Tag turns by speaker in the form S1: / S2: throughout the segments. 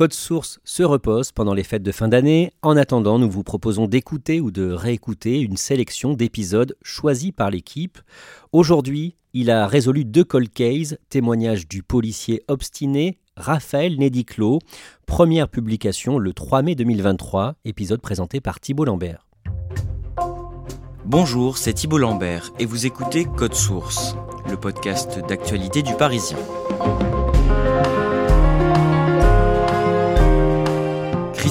S1: Code Source se repose pendant les fêtes de fin d'année. En attendant, nous vous proposons d'écouter ou de réécouter une sélection d'épisodes choisis par l'équipe. Aujourd'hui, il a résolu deux cold cases, témoignage du policier obstiné Raphaël Nédiclo, première publication le 3 mai 2023, épisode présenté par Thibault Lambert.
S2: Bonjour, c'est Thibault Lambert et vous écoutez Code Source, le podcast d'actualité du Parisien.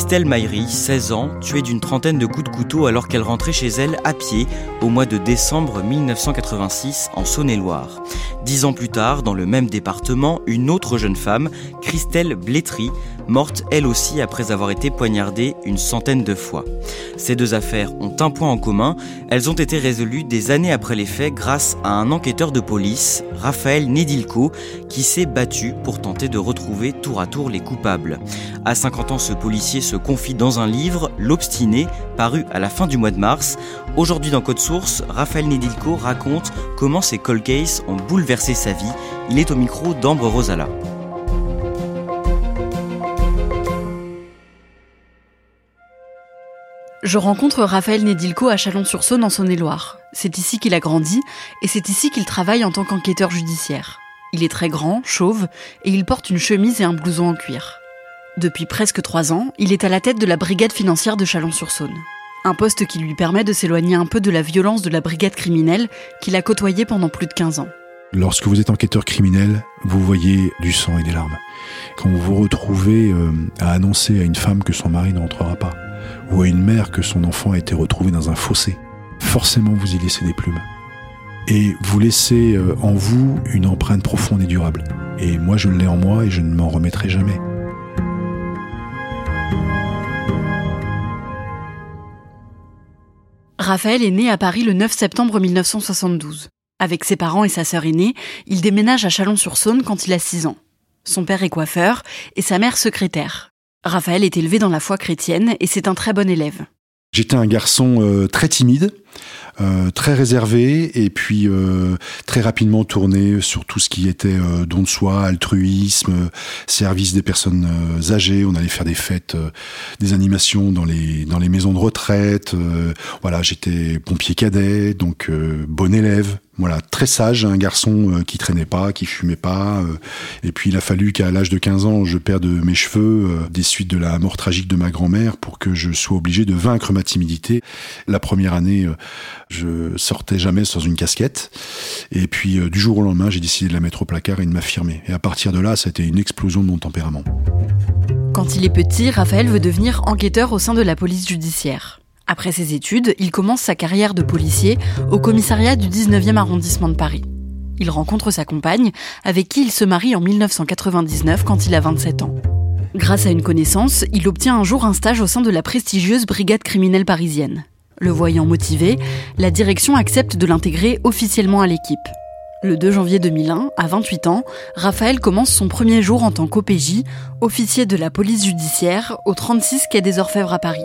S2: Christelle Maillery, 16 ans, tuée d'une trentaine de coups de couteau alors qu'elle rentrait chez elle à pied au mois de décembre 1986 en Saône-et-Loire. Dix ans plus tard, dans le même département, une autre jeune femme, Christelle Blétry, morte elle aussi après avoir été poignardée une centaine de fois. Ces deux affaires ont un point en commun, elles ont été résolues des années après les faits grâce à un enquêteur de police, Raphaël Nedilko, qui s'est battu pour tenter de retrouver tour à tour les coupables. À 50 ans, ce policier se confie dans un livre, L'Obstiné, paru à la fin du mois de mars. Aujourd'hui dans Code Source, Raphaël Nedilko raconte comment ces cold cases ont bouleversé sa vie. Il est au micro d'Ambre Rosala.
S3: Je rencontre Raphaël Nedilko à Chalon-sur-Saône en Saône-et-Loire. C'est ici qu'il a grandi et c'est ici qu'il travaille en tant qu'enquêteur judiciaire. Il est très grand, chauve et il porte une chemise et un blouson en cuir. Depuis presque trois ans, il est à la tête de la brigade financière de Chalon-sur-Saône. Un poste qui lui permet de s'éloigner un peu de la violence de la brigade criminelle qu'il a côtoyée pendant plus de 15 ans.
S4: Lorsque vous êtes enquêteur criminel, vous voyez du sang et des larmes. Quand vous vous retrouvez euh, à annoncer à une femme que son mari ne rentrera pas, ou à une mère que son enfant a été retrouvé dans un fossé, forcément vous y laissez des plumes. Et vous laissez euh, en vous une empreinte profonde et durable. Et moi je l'ai en moi et je ne m'en remettrai jamais.
S3: Raphaël est né à Paris le 9 septembre 1972. Avec ses parents et sa sœur aînée, il déménage à Chalon-sur-Saône quand il a 6 ans. Son père est coiffeur et sa mère secrétaire. Raphaël est élevé dans la foi chrétienne et c'est un très bon élève.
S4: J'étais un garçon euh, très timide, euh, très réservé et puis euh, très rapidement tourné sur tout ce qui était euh, don de soi, altruisme, euh, service des personnes euh, âgées. On allait faire des fêtes, euh, des animations dans les dans les maisons de retraite. voilà, j'étais pompier cadet, donc bon élève. Voilà, très sage, un garçon qui traînait pas, qui fumait pas. et puis il a fallu qu'à l'âge de 15 ans, je perde mes cheveux des suites de la mort tragique de ma grand-mère pour que je sois obligé de vaincre ma timidité. La première année, je sortais jamais sans une casquette. Et puis euh, du jour au lendemain, j'ai décidé de la mettre au placard et de m'affirmer. Et à partir de là, ça a été une explosion de mon tempérament.
S3: Quand il est petit, Raphaël veut devenir enquêteur au sein de la police judiciaire. Après ses études, il commence sa carrière de policier au commissariat du 19e arrondissement de Paris. Il rencontre sa compagne, avec qui il se marie en 1999 quand il a 27 ans. Grâce à une connaissance, il obtient un jour un stage au sein de la prestigieuse brigade criminelle parisienne. Le voyant motivé, la direction accepte de l'intégrer officiellement à l'équipe. Le 2 janvier 2001, à 28 ans, Raphaël commence son premier jour en tant qu'OPJ, officier de la police judiciaire, au 36 quai des Orfèvres à Paris.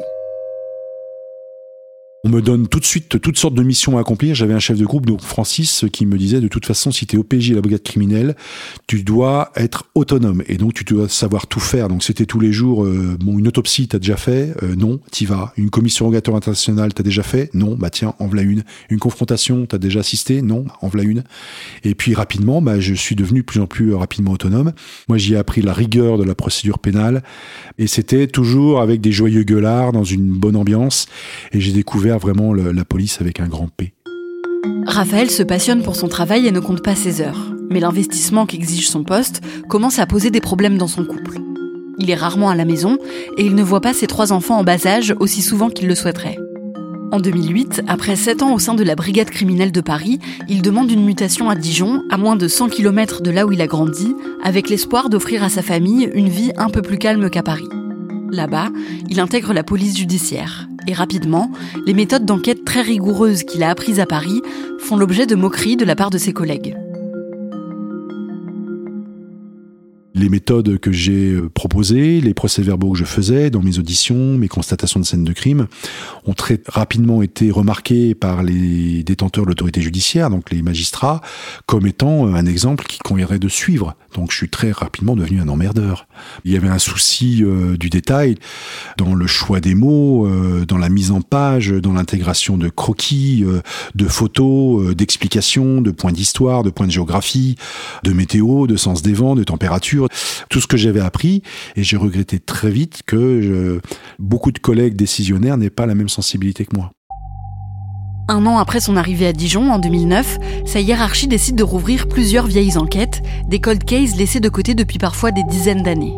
S4: On me donne tout de suite toutes sortes de missions à accomplir. J'avais un chef de groupe, donc Francis, qui me disait de toute façon, si tu es OPJ à la brigade criminelle, tu dois être autonome et donc tu dois savoir tout faire. Donc c'était tous les jours, euh, bon, une autopsie, t'as déjà fait euh, Non, t'y vas. Une commission rogatoire internationale, t'as déjà fait Non, bah tiens, en voilà une. Une confrontation, t'as déjà assisté Non, en voilà une. Et puis rapidement, bah, je suis devenu de plus en plus rapidement autonome. Moi, j'y ai appris la rigueur de la procédure pénale et c'était toujours avec des joyeux gueulards dans une bonne ambiance et j'ai découvert la police avec un grand P.
S3: Raphaël se passionne pour son travail et ne compte pas ses heures. Mais l'investissement qu'exige son poste commence à poser des problèmes dans son couple. Il est rarement à la maison et il ne voit pas ses trois enfants en bas âge aussi souvent qu'il le souhaiterait. En 2008, après 7 ans au sein de la brigade criminelle de Paris, il demande une mutation à Dijon, à moins de 100 km de là où il a grandi, avec l'espoir d'offrir à sa famille une vie un peu plus calme qu'à Paris. Là-bas, il intègre la police judiciaire. Et rapidement, les méthodes d'enquête très rigoureuses qu'il a apprises à Paris font l'objet de moqueries de la part de ses collègues.
S4: Les méthodes que j'ai euh, proposées, les procès-verbaux que je faisais dans mes auditions, mes constatations de scènes de crime, ont très rapidement été remarqués par les détenteurs de l'autorité judiciaire, donc les magistrats, comme étant un exemple qui conviendrait de suivre. Donc je suis très rapidement devenu un emmerdeur. Il y avait un souci euh, du détail dans le choix des mots, euh, dans la mise en page, dans l'intégration de croquis, de photos, d'explications, de points d'histoire, de points de géographie, de météo, de sens des vents, de température tout ce que j'avais appris, et j'ai regretté très vite que beaucoup de collègues décisionnaires n'aient pas la même sensibilité que moi.
S3: Un an après son arrivée à Dijon, en 2009, sa hiérarchie décide de rouvrir plusieurs vieilles enquêtes, des cold cases laissés de côté depuis parfois des dizaines d'années.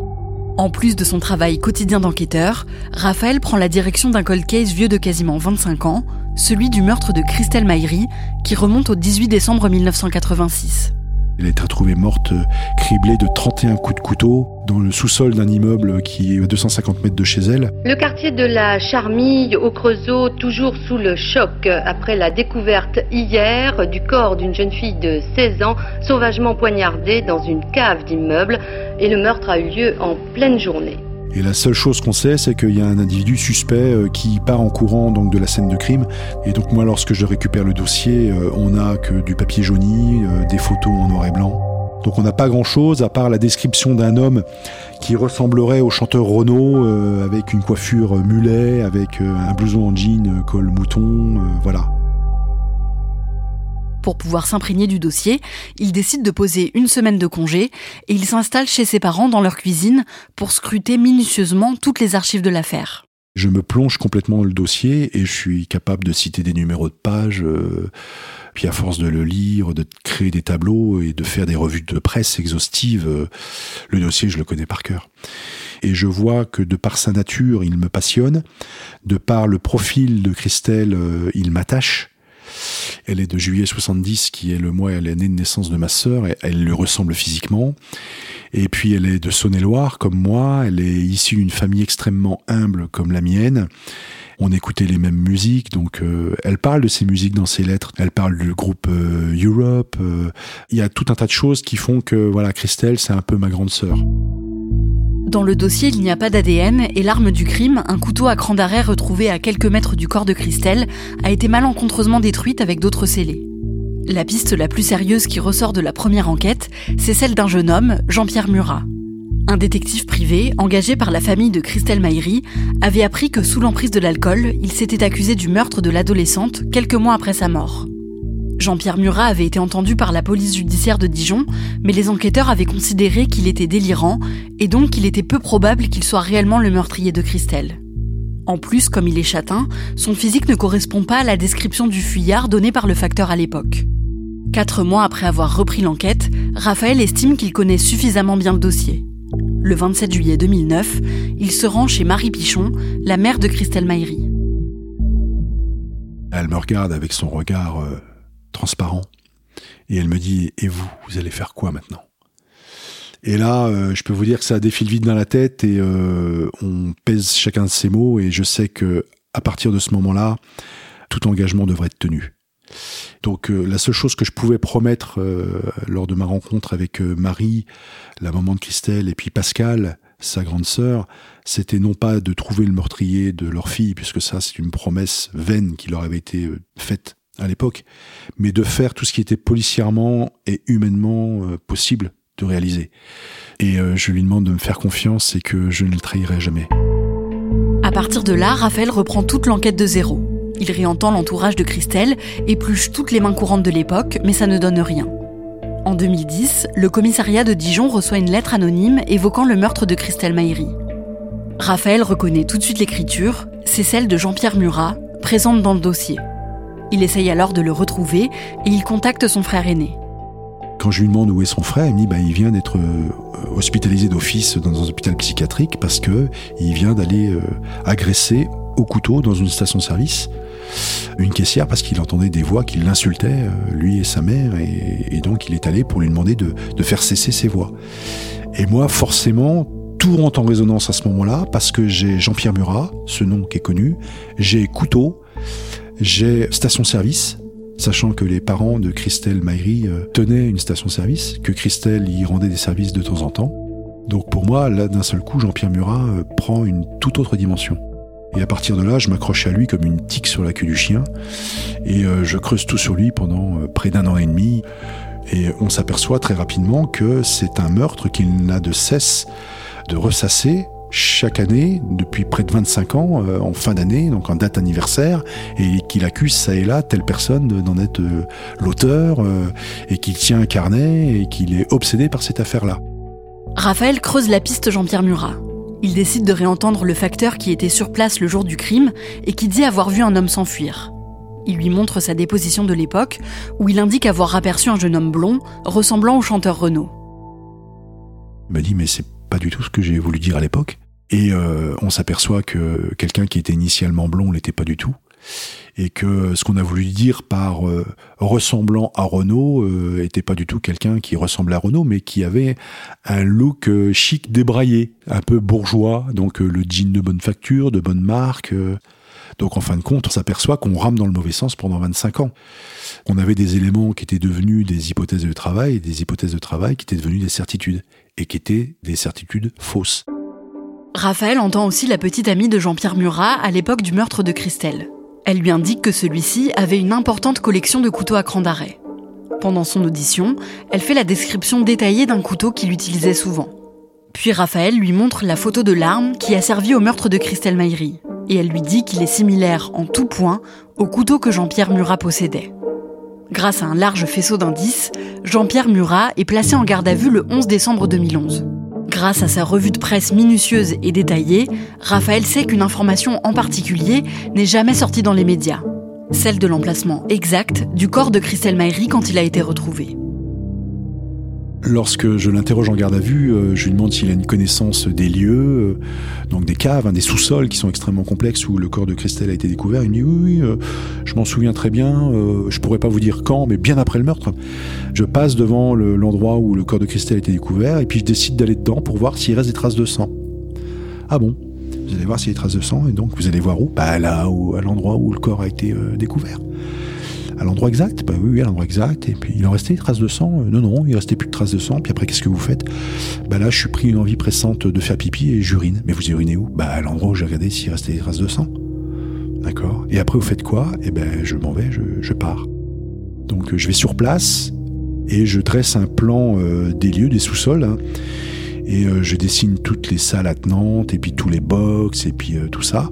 S3: En plus de son travail quotidien d'enquêteur, Raphaël prend la direction d'un cold case vieux de quasiment 25 ans, celui du meurtre de Christelle Maillery, qui remonte au 18 décembre 1986.
S4: Elle est retrouvée morte, criblée de 31 coups de couteau dans le sous-sol d'un immeuble qui est à 250 mètres de chez elle.
S5: Le quartier de la Charmille au Creusot, toujours sous le choc après la découverte hier du corps d'une jeune fille de 16 ans sauvagement poignardée dans une cave d'immeuble et le meurtre a eu lieu en pleine journée.
S4: Et la seule chose qu'on sait, c'est qu'il y a un individu suspect euh, qui part en courant donc de la scène de crime. Et donc moi, lorsque je récupère le dossier, euh, on n'a que du papier jauni, euh, des photos en noir et blanc. Donc on n'a pas grand-chose à part la description d'un homme qui ressemblerait au chanteur Renault avec une coiffure mulet, avec un blouson en jean, col mouton, voilà.
S3: Pour pouvoir s'imprégner du dossier, il décide de poser une semaine de congé et il s'installe chez ses parents dans leur cuisine pour scruter minutieusement toutes les archives de l'affaire.
S4: Je me plonge complètement dans le dossier et je suis capable de citer des numéros de pages. Euh, puis à force de le lire, de créer des tableaux et de faire des revues de presse exhaustives, euh, le dossier, je le connais par cœur. Et je vois que de par sa nature, il me passionne. De par le profil de Christelle, euh, il m'attache. Elle est de juillet 70, qui est le mois et l'année de naissance de ma sœur, et elle lui ressemble physiquement. Et puis elle est de Saône-et-Loire, comme moi, elle est issue d'une famille extrêmement humble comme la mienne. On écoutait les mêmes musiques, donc euh, elle parle de ces musiques dans ses lettres. Elle parle du groupe euh, Europe. Euh, il y a tout un tas de choses qui font que voilà, Christelle, c'est un peu ma grande sœur.
S3: Dans le dossier, il n'y a pas d'ADN et l'arme du crime, un couteau à cran d'arrêt retrouvé à quelques mètres du corps de Christelle, a été malencontreusement détruite avec d'autres scellés. La piste la plus sérieuse qui ressort de la première enquête, c'est celle d'un jeune homme, Jean-Pierre Murat. Un détective privé, engagé par la famille de Christelle Maillery, avait appris que sous l'emprise de l'alcool, il s'était accusé du meurtre de l'adolescente quelques mois après sa mort. Jean-Pierre Murat avait été entendu par la police judiciaire de Dijon, mais les enquêteurs avaient considéré qu'il était délirant et donc qu'il était peu probable qu'il soit réellement le meurtrier de Christelle. En plus, comme il est châtain, son physique ne correspond pas à la description du fuyard donnée par le facteur à l'époque. Quatre mois après avoir repris l'enquête, Raphaël estime qu'il connaît suffisamment bien le dossier. Le 27 juillet 2009, il se rend chez Marie Pichon, la mère de Christelle Maillery.
S4: Elle me regarde avec son regard euh, transparent. Et elle me dit, et vous, vous allez faire quoi maintenant? Et là, euh, je peux vous dire que ça défile vide dans la tête et euh, on pèse chacun de ces mots et je sais que à partir de ce moment-là, tout engagement devrait être tenu. Donc euh, la seule chose que je pouvais promettre lors de ma rencontre avec Marie, la maman de Christelle, et puis Pascal, sa grande sœur, c'était non pas de trouver le meurtrier de leur fille, puisque ça c'est une promesse vaine qui leur avait été faite à l'époque, mais de faire tout ce qui était policièrement et humainement euh, possible de réaliser. Et euh, je lui demande de me faire confiance et que je ne le trahirai jamais.
S3: À partir de là, Raphaël reprend toute l'enquête de zéro. Il réentend l'entourage de Christelle, épluche toutes les mains courantes de l'époque, mais ça ne donne rien. En 2010, le commissariat de Dijon reçoit une lettre anonyme évoquant le meurtre de Christelle Maïri. Raphaël reconnaît tout de suite l'écriture, c'est celle de Jean-Pierre Murat, présente dans le dossier. Il essaye alors de le retrouver et il contacte son frère aîné.
S4: Quand je lui demande où est son frère, il me dit bah, il vient d'être euh, hospitalisé d'office dans un hôpital psychiatrique parce que il vient d'aller euh, agresser au couteau dans une station-service une caissière parce qu'il entendait des voix qui l'insultaient, euh, lui et sa mère, et, donc il est allé pour lui demander de, de faire cesser ces voix. Et moi, forcément, tout rentre en résonance à ce moment-là parce que j'ai Jean-Pierre Murat, ce nom qui est connu, j'ai Couteau, j'ai station-service, sachant que les parents de Christelle Maïri euh, tenaient une station-service, que Christelle y rendait des services de temps en temps. Donc pour moi, là, d'un seul coup, Jean-Pierre Murat euh, prend une toute autre dimension. Et à partir de là, je m'accroche à lui comme une tique sur la queue du chien, et euh, je creuse tout sur lui pendant près d'un an et demi. Et on s'aperçoit très rapidement que c'est un meurtre qu'il n'a de cesse de ressasser chaque année, depuis près de 25 ans, euh, en fin d'année, donc en date anniversaire, et qu'il accuse ça et là telle personne d'en être euh, l'auteur, euh, et qu'il tient un carnet, et qu'il est obsédé par cette affaire-là.
S3: Raphaël creuse la piste Jean-Pierre Murat. Il décide de réentendre le facteur qui était sur place le jour du crime et qui dit avoir vu un homme s'enfuir. Il lui montre sa déposition de l'époque, où il indique avoir aperçu un jeune homme blond, ressemblant au chanteur Renaud.
S4: Il m'a dit, mais c'est pas du tout ce que j'ai voulu dire à l'époque. Et euh, on s'aperçoit que quelqu'un qui était initialement blond l'était pas du tout. Et que ce qu'on a voulu dire par euh, ressemblant à Renault euh, était pas du tout quelqu'un qui ressemblait à Renault, mais qui avait un look chic débraillé, un peu bourgeois, donc le jean de bonne facture, de bonne marque. Donc en fin de compte, on s'aperçoit qu'on rame dans le mauvais sens pendant 25 ans. On avait des éléments qui étaient devenus des hypothèses de travail, et des hypothèses de travail qui étaient devenues des certitudes et qui étaient des certitudes fausses.
S3: Raphaël entend aussi la petite amie de Jean-Pierre Murat à l'époque du meurtre de Christelle. Elle lui indique que celui-ci avait une importante collection de couteaux à cran d'arrêt. Pendant son audition, elle fait la description détaillée d'un couteau qu'il utilisait souvent. Puis Raphaël lui montre la photo de l'arme qui a servi au meurtre de Christelle Maïri. Et elle lui dit qu'il est similaire en tout point au couteau que Jean-Pierre Murat possédait. Grâce à un large faisceau d'indices, Jean-Pierre Murat est placé en garde à vue le 11 décembre 2011. Grâce à sa revue de presse minutieuse et détaillée, Raphaël sait qu'une information en particulier n'est jamais sortie dans les médias. Celle de l'emplacement exact du corps de Christelle Maïri quand il a été retrouvé.
S4: Lorsque je l'interroge en garde à vue, euh, je lui demande s'il a une connaissance des lieux, euh, donc des caves, hein, des sous-sols qui sont extrêmement complexes où le corps de Christelle a été découvert. Il dit oui, oui, euh, je m'en souviens très bien. je pourrais pas vous dire quand, mais bien après le meurtre. Je passe devant l'endroit où le corps de Christelle a été découvert et puis je décide d'aller dedans pour voir s'il reste des traces de sang. Ah bon? Vous allez voir s'il y a des traces de sang et donc vous allez voir où? Bah là, où, à l'endroit où le corps a été découvert à l'endroit exact Bah oui, à l'endroit exact. Et puis il en restait des traces de sang euh, Non, non, il restait plus de traces de sang. Puis après, qu'est-ce que vous faites? Bah là, je suis pris une envie pressante de faire pipi et j'urine. Mais vous urinez où? Bah à l'endroit où j'ai regardé s'il restait des traces de sang. D'accord? Et après, vous faites quoi? Eh ben, je m'en vais, je, pars. Donc je vais sur place et je dresse un plan euh, des lieux, des sous-sols. Hein. et euh, je dessine toutes les salles attenantes et puis tous les box et puis tout ça.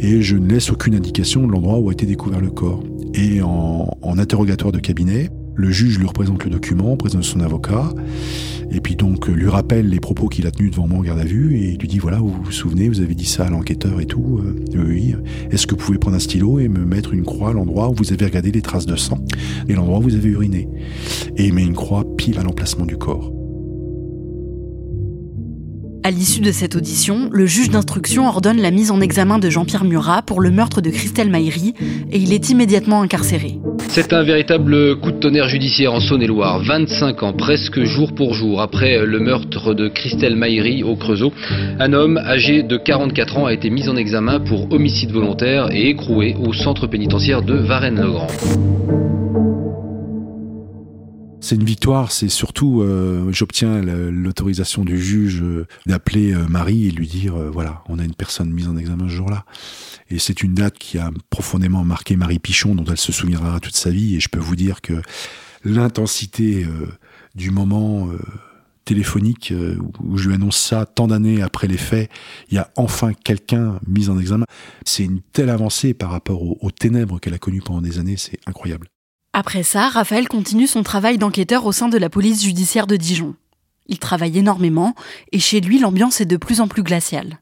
S4: Et je ne laisse aucune indication de l'endroit où a été découvert le corps. Et en, interrogatoire de cabinet, le juge lui représente le document, présente son avocat, et puis donc lui rappelle les propos qu'il a tenus devant moi en garde à vue, et lui dit voilà, vous vous souvenez, vous avez dit ça à l'enquêteur et tout, euh, oui, est-ce que vous pouvez prendre un stylo et me mettre une croix à l'endroit où vous avez regardé les traces de sang, et l'endroit où vous avez uriné? Et il met une croix pile à l'emplacement du corps.
S3: À l'issue de cette audition, le juge d'instruction ordonne la mise en examen de Jean-Pierre Murat pour le meurtre de Christelle Maïri et il est immédiatement incarcéré.
S6: C'est un véritable coup de tonnerre judiciaire en Saône-et-Loire. 25 ans, presque jour pour jour, après le meurtre de Christelle Maïri au Creusot, un homme âgé de 44 ans a été mis en examen pour homicide volontaire et écroué au centre pénitentiaire de Varennes-le-Grand.
S4: C'est une victoire, c'est surtout, euh, j'obtiens l'autorisation du juge euh, d'appeler euh, Marie et lui dire, voilà, on a une personne mise en examen ce jour-là. Et c'est une date qui a profondément marqué Marie Pichon, dont elle se souviendra toute sa vie. Et je peux vous dire que l'intensité du moment téléphonique où je lui annonce ça tant d'années après les faits, il y a enfin quelqu'un mis en examen. C'est une telle avancée par rapport aux ténèbres qu'elle a connues pendant des années, c'est incroyable.
S3: Après ça, Raphaël continue son travail d'enquêteur au sein de la police judiciaire de Dijon. Il travaille énormément et chez lui l'ambiance est de plus en plus glaciale.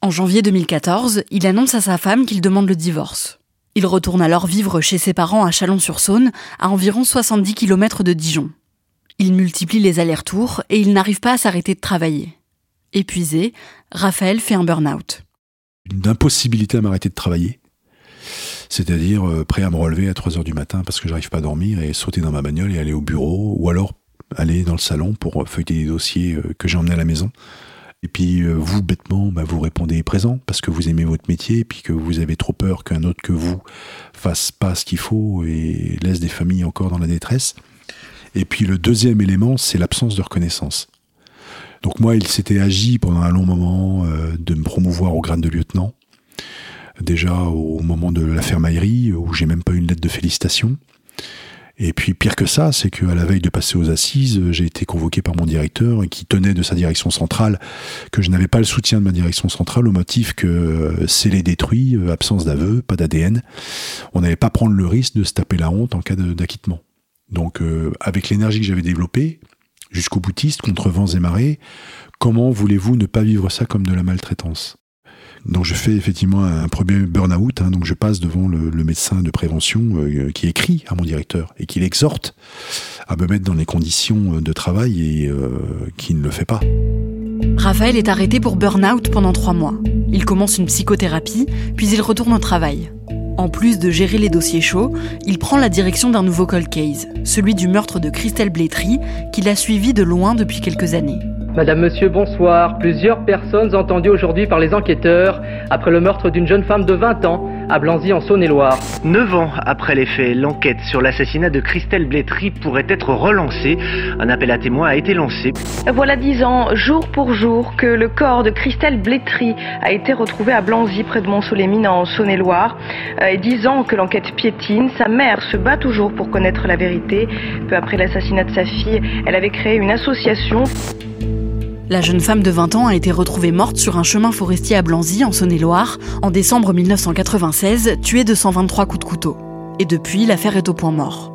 S3: En janvier 2014, il annonce à sa femme qu'il demande le divorce. Il retourne alors vivre chez ses parents à Chalon-sur-Saône, à environ 70 km de Dijon. Il multiplie les allers-retours et il n'arrive pas à s'arrêter de travailler. Épuisé, Raphaël fait un burn-out.
S4: Une impossibilité à m'arrêter de travailler c'est-à-dire euh, prêt à me relever à 3 heures du matin parce que j'arrive pas à dormir et sauter dans ma bagnole et aller au bureau ou alors aller dans le salon pour feuilleter les dossiers euh, que j'ai emmenés à la maison. Et puis euh, vous, bêtement, bah, vous répondez présent parce que vous aimez votre métier et puis que vous avez trop peur qu'un autre que vous fasse pas ce qu'il faut et laisse des familles encore dans la détresse. Et puis le deuxième élément, c'est l'absence de reconnaissance. Donc moi, il s'était agi pendant un long moment de me promouvoir au grade de lieutenant déjà au moment de l'affaire Maillerie, où j'ai même pas eu une lettre de félicitations. Et puis pire que ça, c'est qu'à la veille de passer aux assises, j'ai été convoqué par mon directeur qui tenait de sa direction centrale que je n'avais pas le soutien de ma direction centrale au motif que euh, scellé détruit, euh, absence d'aveu, pas d'ADN. On n'allait pas prendre le risque de se taper la honte en cas d'acquittement. Donc euh, avec l'énergie que j'avais développée, jusqu'au boutiste, contre vents et marées, comment voulez-vous ne pas vivre ça comme de la maltraitance? Donc je fais effectivement un premier burn-out, hein, donc je passe devant le, médecin de prévention euh, qui écrit à mon directeur et qui l'exhorte à me mettre dans les conditions de travail et euh, qui ne le fait pas.
S3: Raphaël est arrêté pour burn-out pendant trois mois. Il commence une psychothérapie, puis il retourne au travail. En plus de gérer les dossiers chauds, il prend la direction d'un nouveau cold case, celui du meurtre de Christelle Blétry, qu'il a suivi de loin depuis quelques années.
S7: Madame, Monsieur, bonsoir. Plusieurs personnes entendues aujourd'hui par les enquêteurs après le meurtre d'une jeune femme de 20 ans à Blanzy en Saône-et-Loire.
S8: Neuf ans après les faits, l'enquête sur l'assassinat de Christelle Blétry pourrait être relancée. Un appel à témoins a été lancé.
S9: Voilà dix ans, jour pour jour, que le corps de Christelle Blétry a été retrouvé à Blanzy, près de Mont-Solémine, en Saône-et-Loire. Euh, et dix ans que l'enquête piétine. Sa mère se bat toujours pour connaître la vérité. Peu après l'assassinat de sa fille, elle avait créé une association.
S3: La jeune femme de 20 ans a été retrouvée morte sur un chemin forestier à Blanzy, en Saône-et-Loire, en décembre 1996, tuée de 123 coups de couteau. Et depuis, l'affaire est au point mort.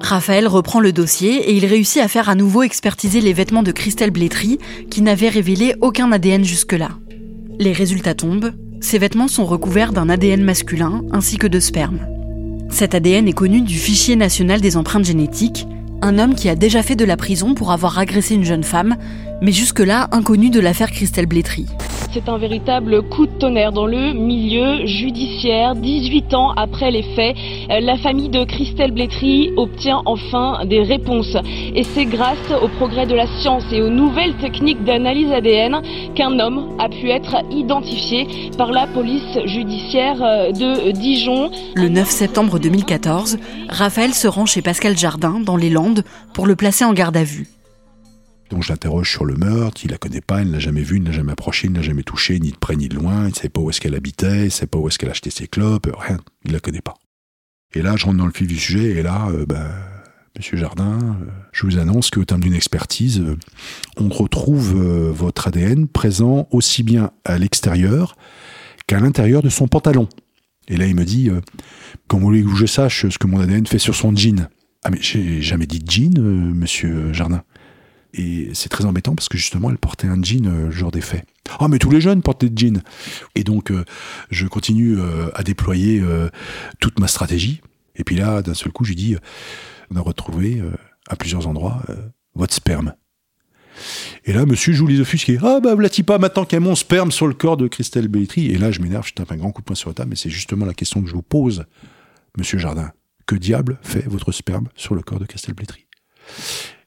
S3: Raphaël reprend le dossier et il réussit à faire à nouveau expertiser les vêtements de Christelle Blétry, qui n'avaient révélé aucun ADN jusque-là. Les résultats tombent, ces vêtements sont recouverts d'un ADN masculin ainsi que de sperme. Cet ADN est connu du fichier national des empreintes génétiques, un homme qui a déjà fait de la prison pour avoir agressé une jeune femme, mais jusque-là inconnu de l'affaire Christelle Blétry.
S10: C'est un véritable coup de tonnerre dans le milieu judiciaire. 18 ans après les faits, euh, la famille de Christelle Blétry obtient enfin des réponses. Et c'est grâce au progrès de la science et aux nouvelles techniques d'analyse ADN qu'un homme a pu être identifié par la police judiciaire euh, de Dijon.
S3: Le 9 septembre 2014, Raphaël se rend chez Pascal Jardin dans les Landes pour le placer en garde à vue.
S4: Donc je l'interroge sur le meurtre, il la connaît pas, il ne l'a jamais vu, il ne l'a jamais approché, il ne l'a jamais touché, ni de près ni de loin, il ne sait pas où est-ce qu'elle habitait, il ne sait pas où est-ce qu'elle achetait ses clopes, rien, il la connaît pas. Et là, je rentre dans le fil du sujet, et là, euh, ben, Monsieur Jardin, euh, je vous annonce qu'au terme d'une expertise, euh, on retrouve votre ADN présent aussi bien à l'extérieur qu'à l'intérieur de son pantalon. Et là, il me dit, comment voulez-vous que je sache ce que mon ADN fait sur son jean Ah mais j'ai jamais dit jean, Monsieur Jardin. Et c'est très embêtant parce que justement, elle portait un jean euh, des faits. Ah, mais tous les jeunes portaient des jeans. Et donc, euh, je continue euh, à déployer toute ma stratégie. Et puis là, d'un seul coup, je dis, on a retrouvé à plusieurs endroits votre sperme. Et là, monsieur joue les offusqués. Ah, bah, voilà pas maintenant qu'il y a mon sperme sur le corps de Christelle Belletri. Et là, je m'énerve, je tape un grand coup de poing sur la table, mais c'est justement la question que je vous pose, monsieur Jardin. Que diable fait votre sperme sur le corps de Christelle Belletri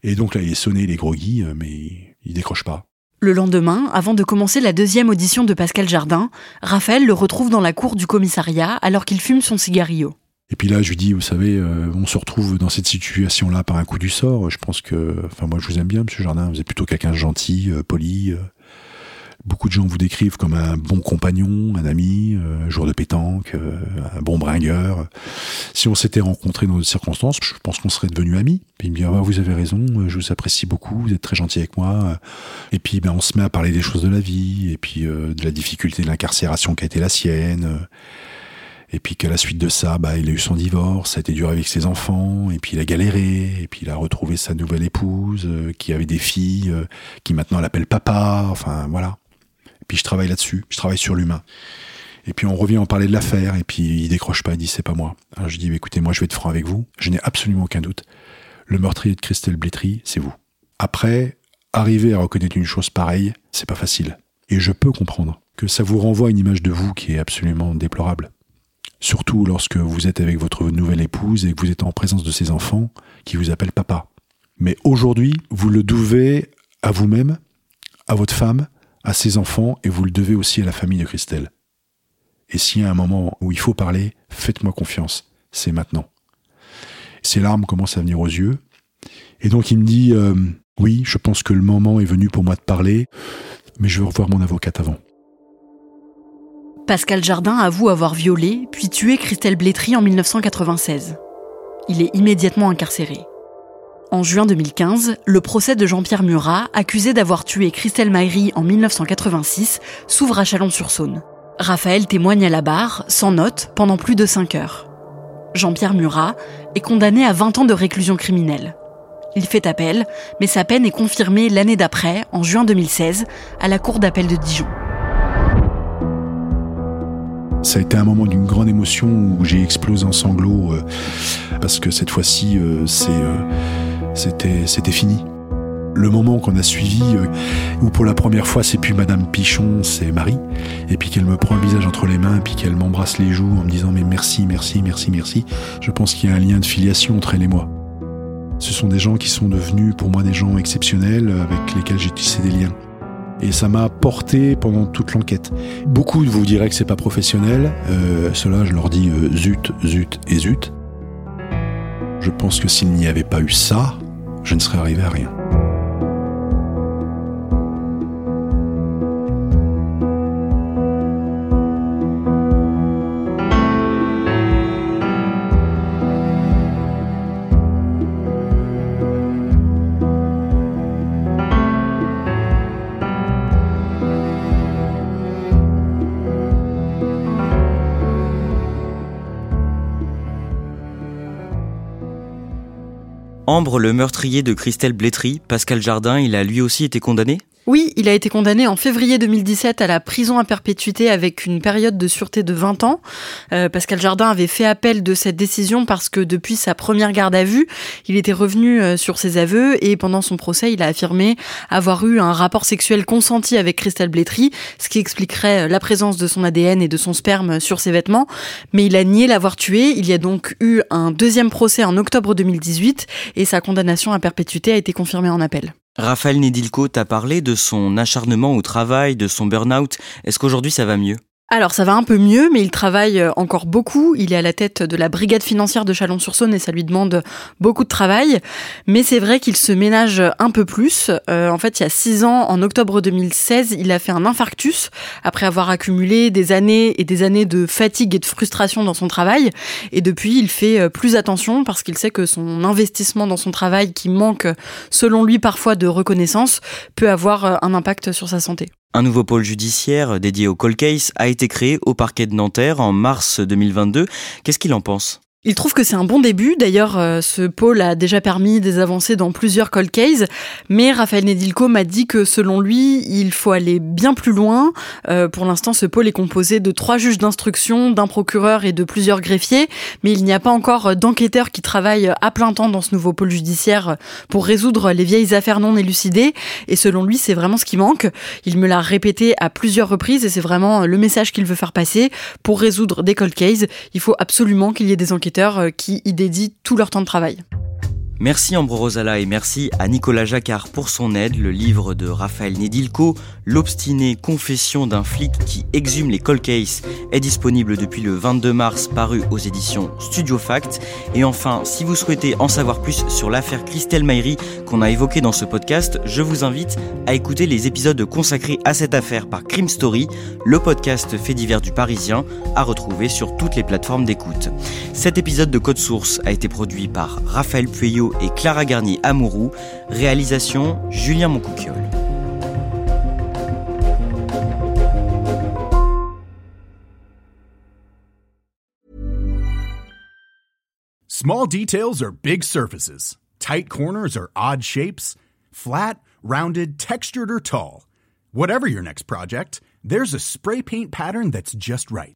S4: et donc là, il est sonné, il est groggy, euh, mais il décroche pas.
S3: Le lendemain, avant de commencer la deuxième audition de Pascal Jardin, Raphaël le retrouve dans la cour du commissariat alors qu'il fume son cigario.
S4: Et puis là, je lui dis, vous savez, euh, on se retrouve dans cette situation-là par un coup du sort. Je pense que, enfin, moi, je vous aime bien, Monsieur Jardin. Vous êtes plutôt quelqu'un de gentil, euh, poli. Euh. Beaucoup de gens vous décrivent comme un bon compagnon, un ami, un joueur de pétanque, un bon bringueur. Si on s'était rencontrés dans d'autres circonstances, je pense qu'on serait devenus amis. Puis il me dit, ah, vous avez raison, je vous apprécie beaucoup, vous êtes très gentil avec moi. Et puis, ben, on se met à parler des choses de la vie, et puis de la difficulté de l'incarcération qui a été la sienne et puis qu'à la suite de ça, bah, il a eu son divorce, ça a été dur avec ses enfants, et puis il a galéré, et puis il a retrouvé sa nouvelle épouse, euh, qui avait des filles, euh, qui maintenant l'appelle papa, enfin voilà. Puis je travaille là-dessus, je travaille sur l'humain. Et puis on revient en parler de l'affaire, et puis il décroche pas, il dit c'est pas moi. Je dis écoutez, moi je vais être franc avec vous, je n'ai absolument aucun doute. Le meurtrier de Christelle Blétry, c'est vous. Après, arriver à reconnaître une chose pareille, c'est pas facile. Et je peux comprendre que ça vous renvoie une image de vous qui est absolument déplorable surtout lorsque vous êtes avec votre nouvelle épouse et que vous êtes en présence de ses enfants qui vous appellent papa. Mais aujourd'hui, vous le devez à vous-même, à votre femme, à ses enfants et vous le devez aussi à la famille de Christelle. Et s'il y a un moment où il faut parler, faites-moi confiance, c'est maintenant. Ses larmes commencent à venir aux yeux. Et donc il me dit, euh, oui, je pense que le moment est venu pour moi de parler, mais je veux revoir mon avocate avant.
S3: Pascal Jardin avoue avoir violé puis tué Christelle Blétry en 1996. Il est immédiatement incarcéré. En juin 2015, le procès de Jean-Pierre Murat, accusé d'avoir tué Christelle Maillery en 1986, s'ouvre à Chalon-sur-Saône. Raphaël témoigne à la barre, sans note, pendant plus de 5 heures. Jean-Pierre Murat est condamné à 20 ans de réclusion criminelle. Il fait appel, mais sa peine est confirmée l'année d'après, en juin 2016, à la Cour d'appel de Dijon.
S4: Ça a été un moment d'une grande émotion où j'ai explosé en sanglots euh, parce que cette fois-ci, euh, euh, c'était, fini. Le moment qu'on a suivi, où pour la première fois c'est plus Madame Pichon, c'est Marie, et puis qu'elle me prend le visage entre les mains, puis qu'elle m'embrasse les joues en me disant mais merci, merci, merci, merci. Je pense qu'il y a un lien de filiation entre elle et moi. Ce sont des gens qui sont devenus pour moi des gens exceptionnels avec lesquels j'ai tissé des liens et ça m'a porté pendant toute l'enquête. Beaucoup vous diraient que c'est pas professionnel, euh, cela je leur dis euh, zut, zut et zut. Je pense que s'il n'y avait pas eu ça, je ne serais arrivé à rien.
S2: Ambre, le meurtrier de Christelle Blétry, Pascal Jardin, il a lui aussi été condamné?
S3: Oui, il a été condamné en février 2017 à la prison à perpétuité avec une période de sûreté de 20 ans. Euh, Pascal Jardin avait fait appel de cette décision parce que depuis sa première garde à vue, il était revenu euh, sur ses aveux et pendant son procès, il a affirmé avoir eu un rapport sexuel consenti avec Christelle Blétry, ce qui expliquerait euh, la présence de son ADN et de son sperme sur ses vêtements. Mais il a nié l'avoir tué. Il y a donc eu un deuxième procès en octobre 2018 et sa condamnation à perpétuité a été confirmée en appel.
S2: Raphaël Nedilko t'a parlé de son acharnement au travail, de son burn-out. Est-ce qu'aujourd'hui ça va mieux?
S3: Alors ça va un peu mieux, mais il travaille euh, encore beaucoup. Il est à la tête de la brigade financière de Chalon-sur-Saône et ça lui demande beaucoup de travail. Mais c'est vrai qu'il se ménage un peu plus. Euh, en fait, il y a six ans, en octobre 2016, il a fait un infarctus après avoir accumulé des années et des années de fatigue et de frustration dans son travail. Et depuis, il fait euh, plus attention parce qu'il sait que son investissement dans son travail, qui manque selon lui parfois de reconnaissance, peut avoir un impact sur sa santé.
S2: Un nouveau pôle judiciaire dédié au cold case a été créé au parquet de Nanterre en mars 2022. Qu'est-ce qu'il en pense?
S3: Il trouve que c'est un bon début. D'ailleurs, euh, ce pôle a déjà permis des avancées dans plusieurs cold cases. Mais Raphaël Nedilko m'a dit que selon lui, il faut aller bien plus loin. Euh, pour l'instant, ce pôle est composé de trois juges d'instruction, d'un procureur et de plusieurs greffiers. Mais il n'y a pas encore d'enquêteurs qui travaillent à plein temps dans ce nouveau pôle judiciaire pour résoudre les vieilles affaires non élucidées. Et selon lui, c'est vraiment ce qui manque. Il me l'a répété à plusieurs reprises et c'est vraiment le message qu'il veut faire passer. Pour résoudre des cold cases, il faut absolument qu'il y ait des enquêteurs euh, qui y dédient tout leur temps de travail.
S2: Merci Ambro Rosala et merci à Nicolas Jacquard pour son aide. Le livre de Raphaël Nedilko, L'obstinée confession d'un flic qui exhume les cold cases, est disponible depuis le 22 mars, paru aux éditions Studio Fact. Et enfin, si vous souhaitez en savoir plus sur l'affaire Christelle Maïri qu'on a évoquée dans ce podcast, je vous invite à écouter les épisodes consacrés à cette affaire par Crime Story, le podcast fait divers du Parisien, à retrouver sur toutes les plateformes d'écoute. Cet épisode de Code Source a été produit par Raphaël Pueyo et Clara Garnier Amourou. Réalisation Julien Moncouquiole.
S11: Small details are big surfaces. Tight corners are odd shapes. Flat, rounded, textured, or tall. Whatever your next project, there's a spray paint pattern that's just right.